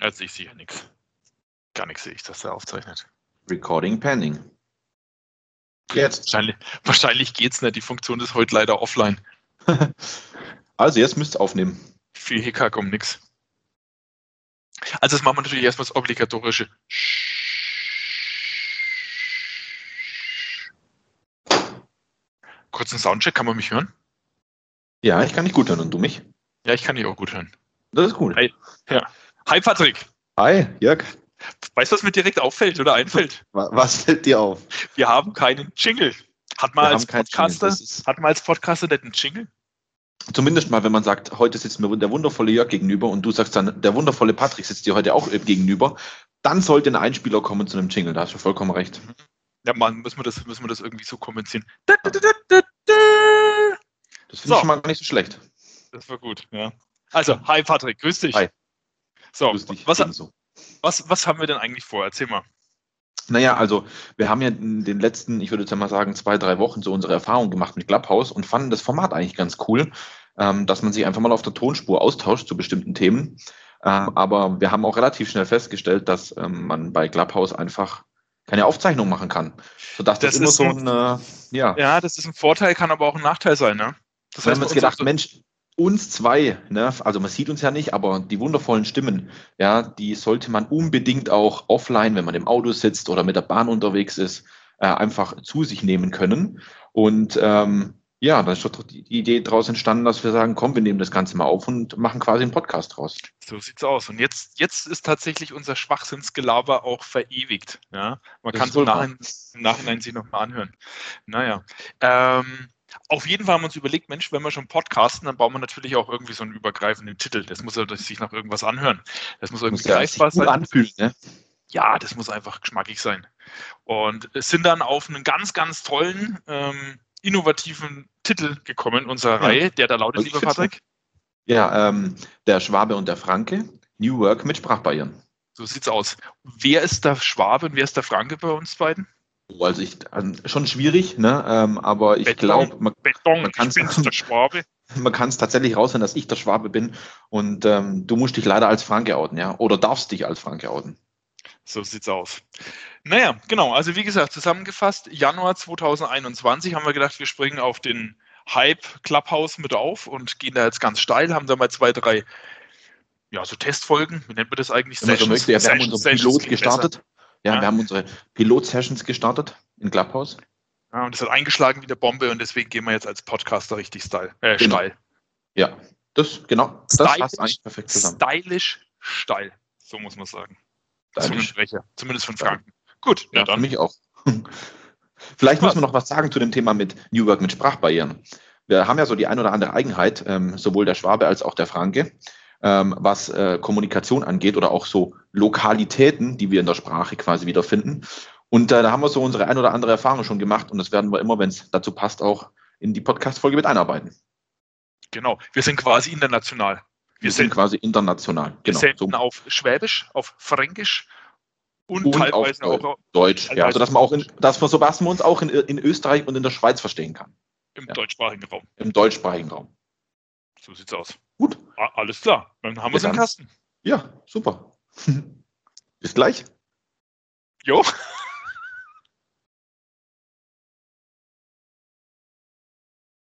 Also ich sehe ja nichts. Gar nichts sehe ich, dass er aufzeichnet. Recording pending. Jetzt. Wahrscheinlich, wahrscheinlich geht's nicht. Die Funktion ist heute leider offline. also jetzt müsst ihr aufnehmen. Viel Hickhack um nichts. Also das machen wir natürlich erstmal das obligatorische. Kurzen Soundcheck, kann man mich hören? Ja, ich kann dich gut hören. Und du mich? Ja, ich kann dich auch gut hören. Das ist gut. Hi, ja. Hi Patrick. Hi, Jörg. Weißt du, was mir direkt auffällt oder einfällt? Was fällt dir auf? Wir haben keinen Jingle. Hat man, als Podcaster, hat man als Podcaster nicht einen Jingle? Zumindest mal, wenn man sagt, heute sitzt mir der wundervolle Jörg gegenüber und du sagst dann, der wundervolle Patrick sitzt dir heute auch gegenüber, dann sollte ein Einspieler kommen zu einem Jingle. Da hast du vollkommen recht. Ja, Mann, müssen wir das, müssen wir das irgendwie so kommunizieren. Das finde so. ich schon mal nicht so schlecht. Das war gut, ja. Also, hi Patrick, grüß dich. Hi. So, dich was, ebenso. was, was haben wir denn eigentlich vor? Erzähl mal. Naja, also wir haben ja in den letzten, ich würde jetzt mal sagen, zwei, drei Wochen so unsere Erfahrung gemacht mit Clubhouse und fanden das Format eigentlich ganz cool, ähm, dass man sich einfach mal auf der Tonspur austauscht zu bestimmten Themen. Ähm, aber wir haben auch relativ schnell festgestellt, dass ähm, man bei Clubhouse einfach keine Aufzeichnung machen kann. Sodass das, das immer so ein, ein äh, ja. Ja, das ist ein Vorteil, kann aber auch ein Nachteil sein, ne? Das heißt, wir haben uns gedacht, Mensch, uns zwei, ne, also man sieht uns ja nicht, aber die wundervollen Stimmen, ja, die sollte man unbedingt auch offline, wenn man im Auto sitzt oder mit der Bahn unterwegs ist, äh, einfach zu sich nehmen können. Und ähm, ja, da ist doch die Idee daraus entstanden, dass wir sagen, komm, wir nehmen das Ganze mal auf und machen quasi einen Podcast draus. So sieht's aus. Und jetzt, jetzt ist tatsächlich unser Schwachsinnsgelaber auch verewigt. Ja, man kann es im, Nachhinein, im Nachhinein sich nochmal anhören. Naja. Ähm, auf jeden Fall haben wir uns überlegt, Mensch, wenn wir schon podcasten, dann bauen wir natürlich auch irgendwie so einen übergreifenden Titel. Das muss ja sich nach irgendwas anhören. Das muss irgendwie muss greifbar sein. Anfühlen, ne? Ja, das muss einfach geschmackig sein. Und es sind dann auf einen ganz, ganz tollen, ähm, innovativen Titel gekommen unserer ja. Reihe, der da lautet, lieber Patrick. Ja, ähm, der Schwabe und der Franke, New Work mit Sprachbarrieren. So sieht's aus. Wer ist der Schwabe und wer ist der Franke bei uns beiden? Also ich, schon schwierig, ne? Ähm, aber ich glaube, man, man kann es tatsächlich raushören, dass ich der Schwabe bin und ähm, du musst dich leider als Franke outen, ja, oder darfst dich als Franke outen. So sieht's aus. Naja, genau. Also wie gesagt, zusammengefasst, Januar 2021 haben wir gedacht, wir springen auf den Hype Clubhouse mit auf und gehen da jetzt ganz steil, haben da mal zwei, drei, ja, so Testfolgen, wie nennt man das eigentlich? Sessions, möchte, ja, wir haben unseren Pilot gestartet. Besser. Ja, ja, wir haben unsere Pilot-Sessions gestartet in Clubhouse. Ja, und das hat eingeschlagen wie eine Bombe und deswegen gehen wir jetzt als Podcaster richtig style, äh, genau. steil. Ja, das, genau, das stylisch, passt eigentlich perfekt zusammen. Stylisch steil, so muss man sagen. Zungensprecher, zumindest von Franken. Ja. Gut, ja, ja dann. Für mich auch. Vielleicht muss man noch was sagen zu dem Thema mit New Work mit Sprachbarrieren. Wir haben ja so die ein oder andere Eigenheit, ähm, sowohl der Schwabe als auch der Franke ähm, was äh, Kommunikation angeht oder auch so Lokalitäten, die wir in der Sprache quasi wiederfinden. Und äh, da haben wir so unsere ein oder andere Erfahrung schon gemacht und das werden wir immer, wenn es dazu passt, auch in die Podcast-Folge mit einarbeiten. Genau, wir sind quasi international. Wir, wir sind quasi international. Genau. Wir senden so. auf Schwäbisch, auf Fränkisch und, und teilweise auch auf Deutsch. Ja, also dass man auch in, dass wir so was man uns auch in, in Österreich und in der Schweiz verstehen kann. Im ja. deutschsprachigen Raum. Im deutschsprachigen Raum. So sieht's aus. Alles klar. Dann haben wir es im Kasten. Ja, super. Bis gleich. Jo.